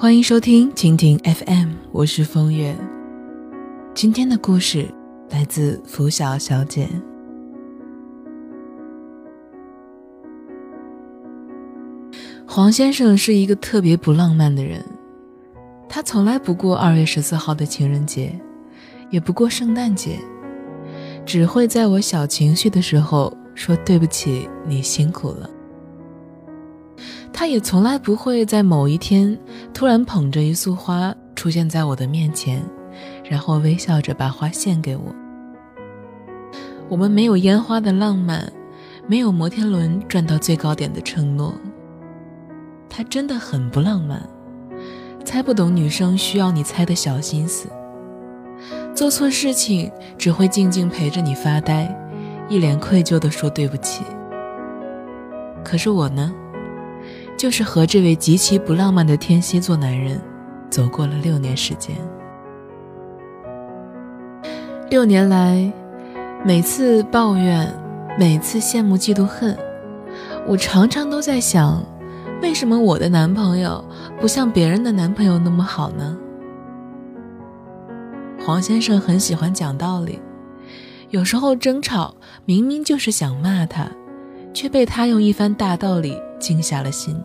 欢迎收听蜻蜓 FM，我是风月。今天的故事来自拂晓小姐。黄先生是一个特别不浪漫的人，他从来不过二月十四号的情人节，也不过圣诞节，只会在我小情绪的时候说对不起，你辛苦了。他也从来不会在某一天突然捧着一束花出现在我的面前，然后微笑着把花献给我。我们没有烟花的浪漫，没有摩天轮转到最高点的承诺。他真的很不浪漫，猜不懂女生需要你猜的小心思。做错事情只会静静陪着你发呆，一脸愧疚地说对不起。可是我呢？就是和这位极其不浪漫的天蝎座男人走过了六年时间。六年来，每次抱怨，每次羡慕、嫉妒、恨，我常常都在想，为什么我的男朋友不像别人的男朋友那么好呢？黄先生很喜欢讲道理，有时候争吵明明就是想骂他，却被他用一番大道理。静下了心。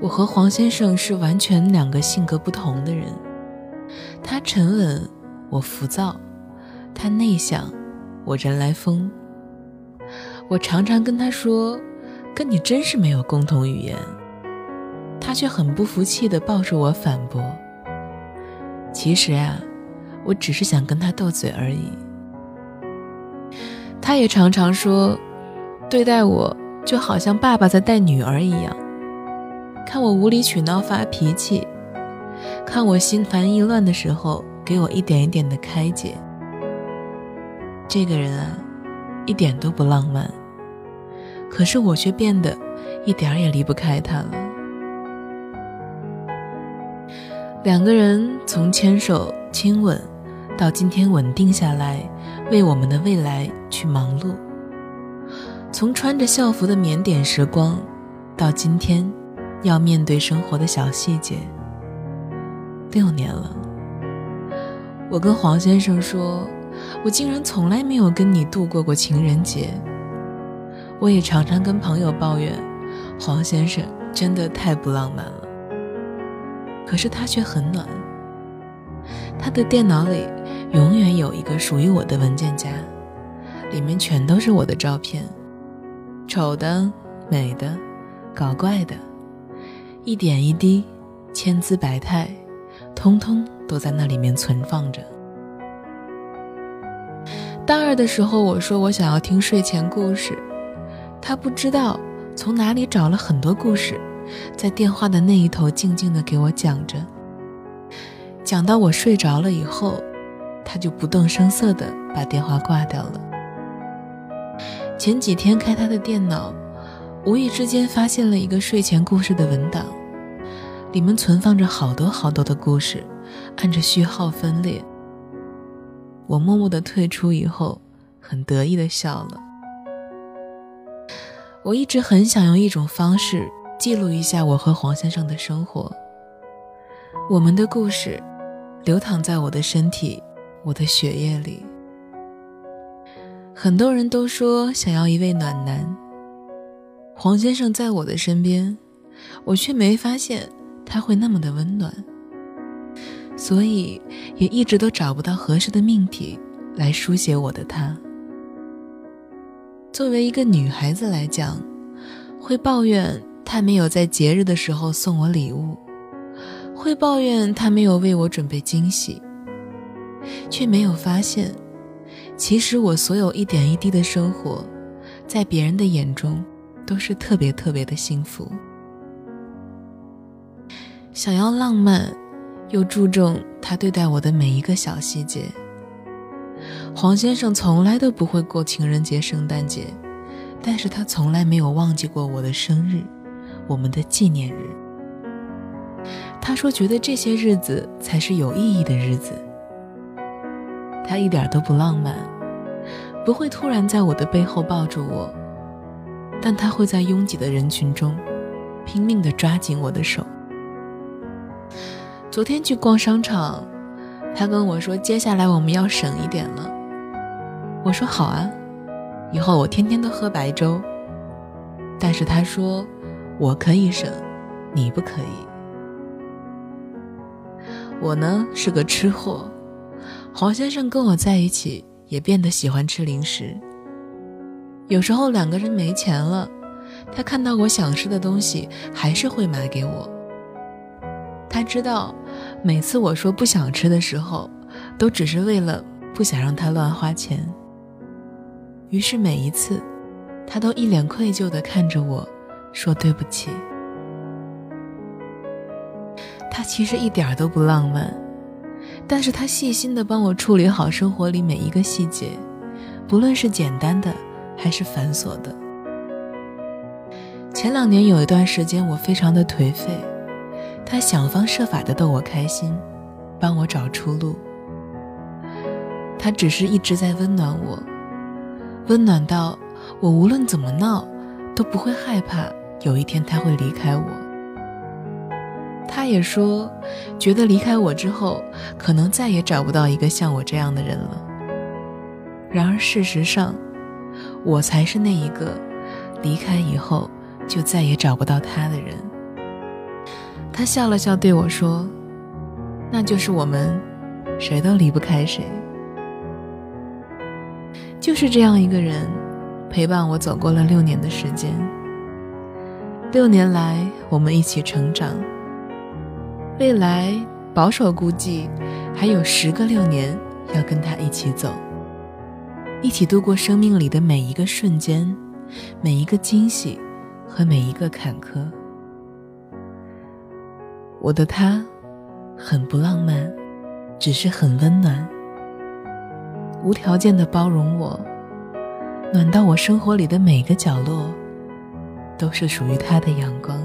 我和黄先生是完全两个性格不同的人，他沉稳，我浮躁；他内向，我人来疯。我常常跟他说：“跟你真是没有共同语言。”他却很不服气地抱着我反驳：“其实啊，我只是想跟他斗嘴而已。”他也常常说：“对待我。”就好像爸爸在带女儿一样，看我无理取闹发脾气，看我心烦意乱的时候，给我一点一点的开解。这个人啊，一点都不浪漫，可是我却变得一点儿也离不开他了。两个人从牵手亲吻，到今天稳定下来，为我们的未来去忙碌。从穿着校服的腼腆时光，到今天要面对生活的小细节，六年了。我跟黄先生说，我竟然从来没有跟你度过过情人节。我也常常跟朋友抱怨，黄先生真的太不浪漫了。可是他却很暖，他的电脑里永远有一个属于我的文件夹，里面全都是我的照片。丑的、美的、搞怪的，一点一滴，千姿百态，通通都在那里面存放着。大二的时候，我说我想要听睡前故事，他不知道从哪里找了很多故事，在电话的那一头静静的给我讲着。讲到我睡着了以后，他就不动声色的把电话挂掉了。前几天开他的电脑，无意之间发现了一个睡前故事的文档，里面存放着好多好多的故事，按着序号分列。我默默的退出以后，很得意的笑了。我一直很想用一种方式记录一下我和黄先生的生活，我们的故事，流淌在我的身体，我的血液里。很多人都说想要一位暖男。黄先生在我的身边，我却没发现他会那么的温暖，所以也一直都找不到合适的命题来书写我的他。作为一个女孩子来讲，会抱怨他没有在节日的时候送我礼物，会抱怨他没有为我准备惊喜，却没有发现。其实我所有一点一滴的生活，在别人的眼中都是特别特别的幸福。想要浪漫，又注重他对待我的每一个小细节。黄先生从来都不会过情人节、圣诞节，但是他从来没有忘记过我的生日，我们的纪念日。他说觉得这些日子才是有意义的日子。他一点都不浪漫，不会突然在我的背后抱住我，但他会在拥挤的人群中拼命地抓紧我的手，昨天去逛商场，他跟我说接下来我们要省一点了。我说好啊，以后我天天都喝白粥。但是他说我可以省，你不可以。我呢是个吃货，黄先生跟我在一起也变得喜欢吃零食。有时候两个人没钱了，他看到我想吃的东西，还是会买给我。他知道，每次我说不想吃的时候，都只是为了不想让他乱花钱。于是每一次，他都一脸愧疚地看着我，说对不起。他其实一点都不浪漫，但是他细心的帮我处理好生活里每一个细节，不论是简单的还是繁琐的。前两年有一段时间，我非常的颓废。他想方设法的逗我开心，帮我找出路。他只是一直在温暖我，温暖到我无论怎么闹，都不会害怕有一天他会离开我。他也说，觉得离开我之后，可能再也找不到一个像我这样的人了。然而事实上，我才是那一个离开以后就再也找不到他的人。他笑了笑，对我说：“那就是我们，谁都离不开谁。就是这样一个人，陪伴我走过了六年的时间。六年来，我们一起成长。未来保守估计，还有十个六年要跟他一起走，一起度过生命里的每一个瞬间，每一个惊喜和每一个坎坷。”我的他，很不浪漫，只是很温暖，无条件的包容我，暖到我生活里的每个角落，都是属于他的阳光。